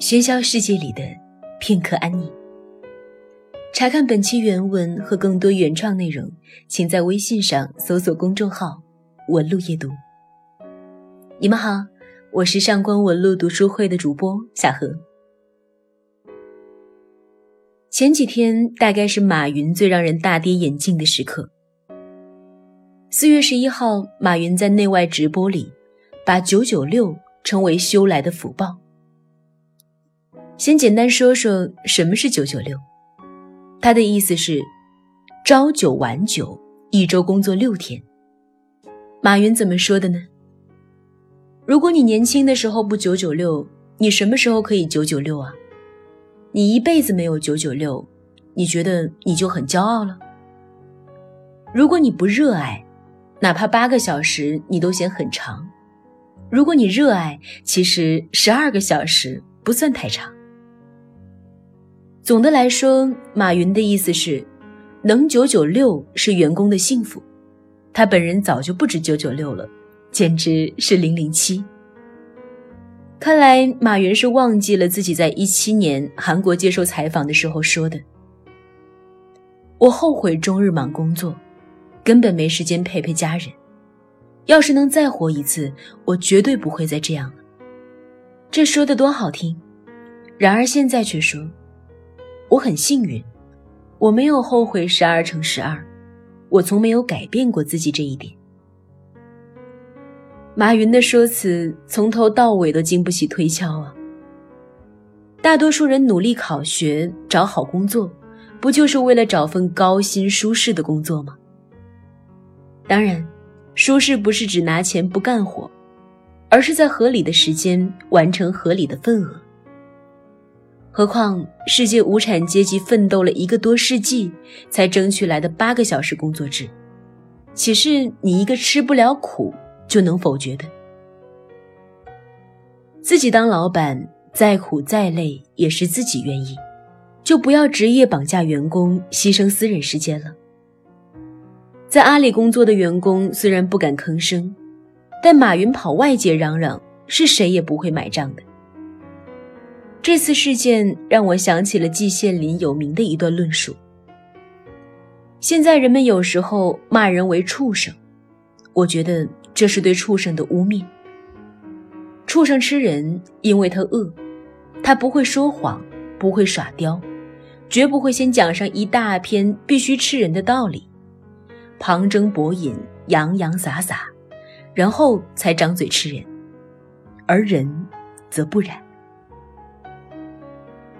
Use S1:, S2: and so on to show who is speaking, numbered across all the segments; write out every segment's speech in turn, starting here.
S1: 喧嚣世界里的片刻安宁。查看本期原文和更多原创内容，请在微信上搜索公众号“文路夜读”。你们好，我是上官文路读书会的主播小何。前几天大概是马云最让人大跌眼镜的时刻。四月十一号，马云在内外直播里把“九九六”称为修来的福报。先简单说说什么是“九九六”，他的意思是朝九晚九，一周工作六天。马云怎么说的呢？如果你年轻的时候不九九六，你什么时候可以九九六啊？你一辈子没有九九六，你觉得你就很骄傲了？如果你不热爱，哪怕八个小时你都嫌很长；如果你热爱，其实十二个小时不算太长。总的来说，马云的意思是，能九九六是员工的幸福。他本人早就不止九九六了，简直是零零七。看来马云是忘记了自己在一七年韩国接受采访的时候说的：“我后悔终日忙工作，根本没时间陪陪家人。要是能再活一次，我绝对不会再这样了。”这说的多好听，然而现在却说。我很幸运，我没有后悔十二乘十二，我从没有改变过自己这一点。马云的说辞从头到尾都经不起推敲啊！大多数人努力考学、找好工作，不就是为了找份高薪舒适的工作吗？当然，舒适不是指拿钱不干活，而是在合理的时间完成合理的份额。何况，世界无产阶级奋斗了一个多世纪，才争取来的八个小时工作制，岂是你一个吃不了苦就能否决的？自己当老板，再苦再累也是自己愿意，就不要职业绑架员工，牺牲私人时间了。在阿里工作的员工虽然不敢吭声，但马云跑外界嚷嚷，是谁也不会买账的。这次事件让我想起了季羡林有名的一段论述。现在人们有时候骂人为畜生，我觉得这是对畜生的污蔑。畜生吃人，因为他饿，他不会说谎，不会耍刁，绝不会先讲上一大篇必须吃人的道理，旁征博引，洋洋洒洒，然后才张嘴吃人，而人则不然。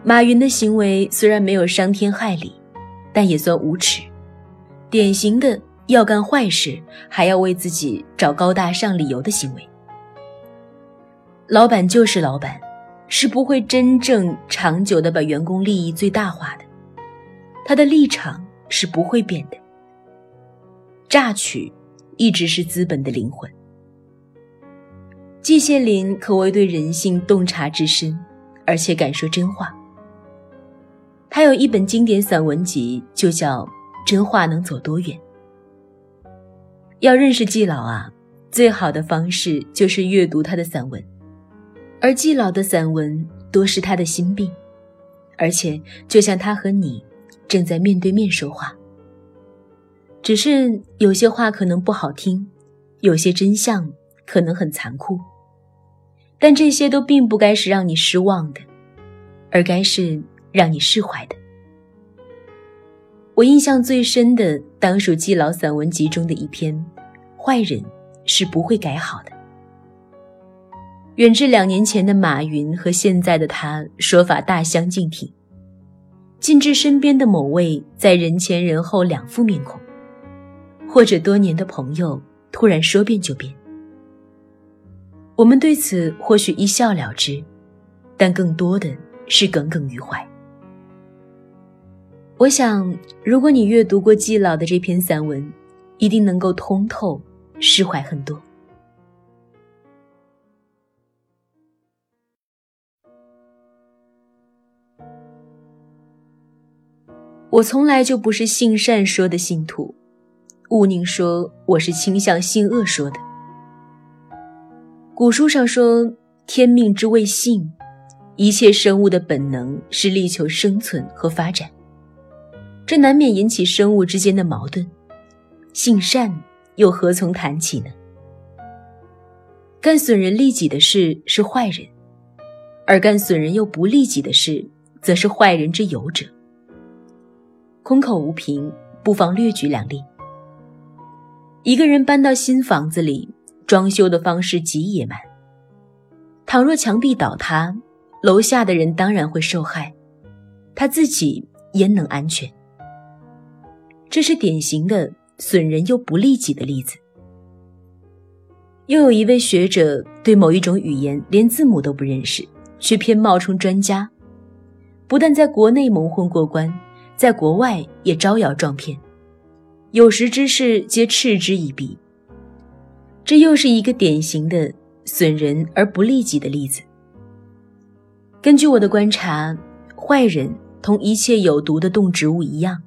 S1: 马云的行为虽然没有伤天害理，但也算无耻，典型的要干坏事还要为自己找高大上理由的行为。老板就是老板，是不会真正长久的把员工利益最大化的，他的立场是不会变的。榨取一直是资本的灵魂。季羡林可谓对人性洞察之深，而且敢说真话。他有一本经典散文集，就叫《真话能走多远》。要认识季老啊，最好的方式就是阅读他的散文，而季老的散文多是他的心病，而且就像他和你正在面对面说话。只是有些话可能不好听，有些真相可能很残酷，但这些都并不该是让你失望的，而该是。让你释怀的。我印象最深的，当属季老散文集中的一篇《坏人是不会改好的》。远至两年前的马云和现在的他，说法大相径庭；近至身边的某位在人前人后两副面孔，或者多年的朋友突然说变就变。我们对此或许一笑了之，但更多的是耿耿于怀。我想，如果你阅读过季老的这篇散文，一定能够通透、释怀很多。我从来就不是性善说的信徒，勿宁说我是倾向性恶说的。古书上说：“天命之谓性，一切生物的本能是力求生存和发展，这难免引起生物之间的矛盾。性善又何从谈起呢？干损人利己的事是坏人，而干损人又不利己的事，则是坏人之有者。空口无凭，不妨略举两例。一个人搬到新房子里，装修的方式极野蛮。倘若墙壁倒塌，楼下的人当然会受害，他自己焉能安全？这是典型的损人又不利己的例子。又有一位学者对某一种语言连字母都不认识，却偏冒充专家，不但在国内蒙混过关，在国外也招摇撞骗，有识之士皆嗤之以鼻。这又是一个典型的损人而不利己的例子。根据我的观察，坏人同一切有毒的动植物一样，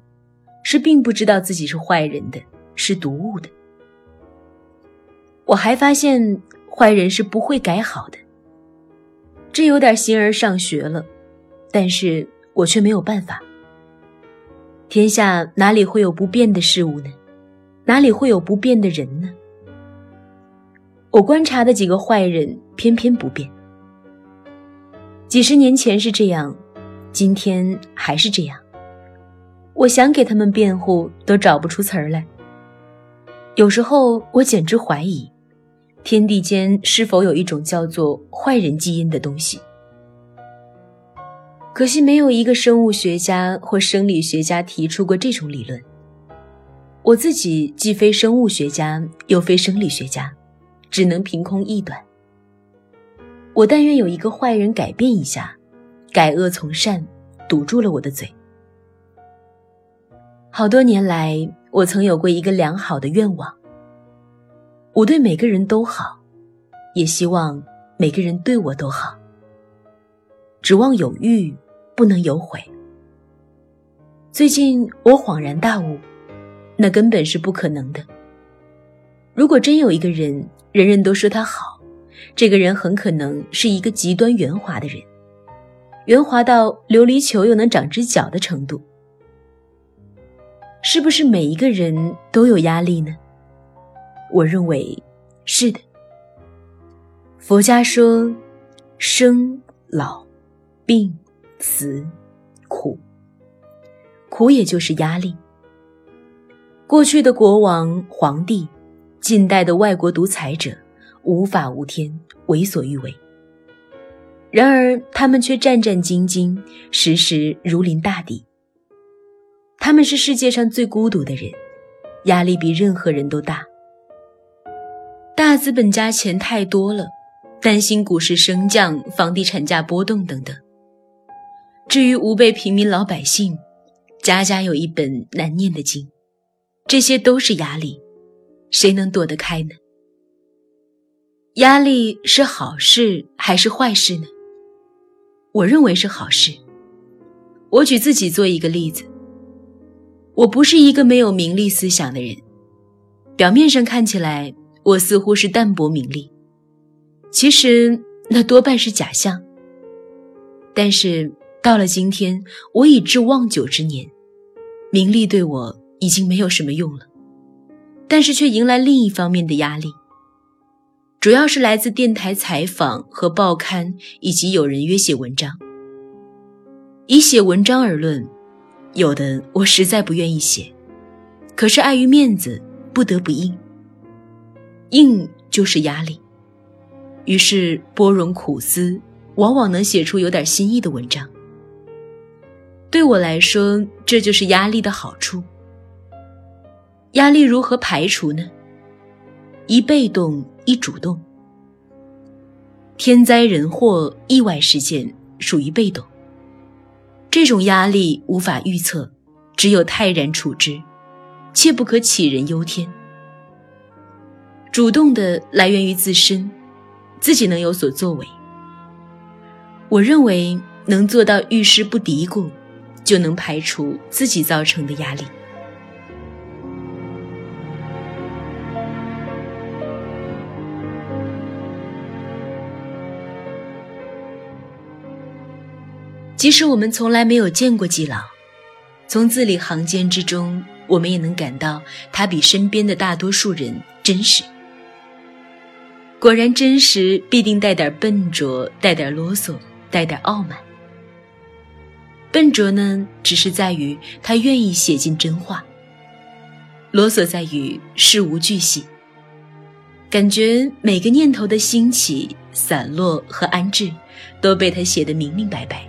S1: 是并不知道自己是坏人的，是毒物的。我还发现，坏人是不会改好的。这有点形而上学了，但是我却没有办法。天下哪里会有不变的事物呢？哪里会有不变的人呢？我观察的几个坏人偏偏不变。几十年前是这样，今天还是这样。我想给他们辩护，都找不出词儿来。有时候我简直怀疑。天地间是否有一种叫做坏人基因的东西？可惜没有一个生物学家或生理学家提出过这种理论。我自己既非生物学家，又非生理学家，只能凭空臆断。我但愿有一个坏人改变一下，改恶从善，堵住了我的嘴。好多年来，我曾有过一个良好的愿望。我对每个人都好，也希望每个人对我都好。指望有欲，不能有悔。最近我恍然大悟，那根本是不可能的。如果真有一个人，人人都说他好，这个人很可能是一个极端圆滑的人，圆滑到琉璃球又能长只脚的程度。是不是每一个人都有压力呢？我认为是的。佛家说，生老病死苦，苦也就是压力。过去的国王、皇帝，近代的外国独裁者，无法无天，为所欲为。然而他们却战战兢兢，时时如临大敌。他们是世界上最孤独的人，压力比任何人都大。大资本家钱太多了，担心股市升降、房地产价波动等等。至于吾辈平民老百姓，家家有一本难念的经，这些都是压力，谁能躲得开呢？压力是好事还是坏事呢？我认为是好事。我举自己做一个例子，我不是一个没有名利思想的人，表面上看起来。我似乎是淡泊名利，其实那多半是假象。但是到了今天，我已至望九之年，名利对我已经没有什么用了，但是却迎来另一方面的压力，主要是来自电台采访和报刊以及有人约写文章。以写文章而论，有的我实在不愿意写，可是碍于面子，不得不应。硬就是压力，于是拨冗苦思，往往能写出有点新意的文章。对我来说，这就是压力的好处。压力如何排除呢？一被动，一主动。天灾人祸、意外事件属于被动，这种压力无法预测，只有泰然处之，切不可杞人忧天。主动的来源于自身，自己能有所作为。我认为能做到遇事不嘀咕，就能排除自己造成的压力。即使我们从来没有见过季老，从字里行间之中，我们也能感到他比身边的大多数人真实。果然，真实必定带点笨拙，带点啰嗦，带点傲慢。笨拙呢，只是在于他愿意写尽真话；啰嗦在于事无巨细。感觉每个念头的兴起、散落和安置，都被他写得明明白白，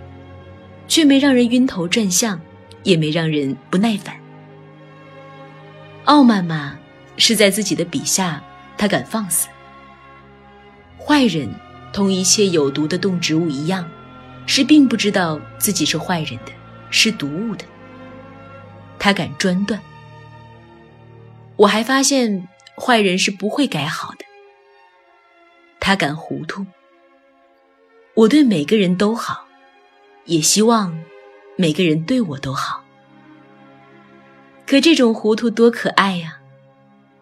S1: 却没让人晕头转向，也没让人不耐烦。傲慢嘛，是在自己的笔下，他敢放肆。坏人同一切有毒的动植物一样，是并不知道自己是坏人的，是毒物的。他敢专断。我还发现，坏人是不会改好的。他敢糊涂。我对每个人都好，也希望每个人对我都好。可这种糊涂多可爱呀，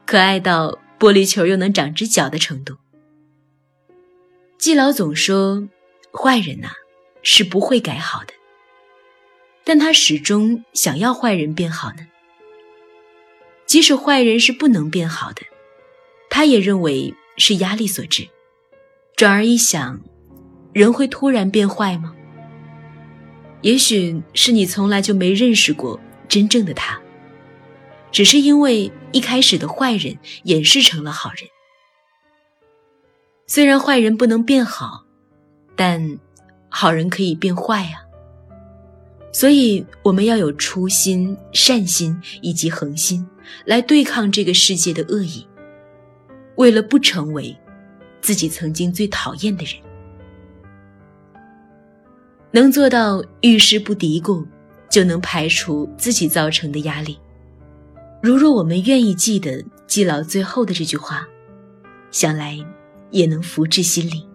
S1: 可爱到玻璃球又能长只脚的程度。季老总说：“坏人呐，是不会改好的。”但他始终想要坏人变好呢。即使坏人是不能变好的，他也认为是压力所致。转而一想，人会突然变坏吗？也许是你从来就没认识过真正的他，只是因为一开始的坏人掩饰成了好人。虽然坏人不能变好，但好人可以变坏啊。所以我们要有初心、善心以及恒心，来对抗这个世界的恶意。为了不成为自己曾经最讨厌的人，能做到遇事不嘀咕，就能排除自己造成的压力。如若我们愿意记得季老最后的这句话，想来。也能福至心里。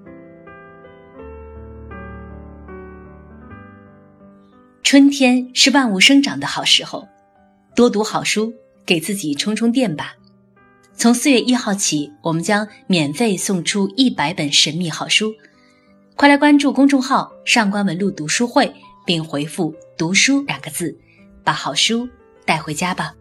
S2: 春天是万物生长的好时候，多读好书，给自己充充电吧。从四月一号起，我们将免费送出一百本神秘好书，快来关注公众号“上官文露读书会”，并回复“读书”两个字，把好书带回家吧。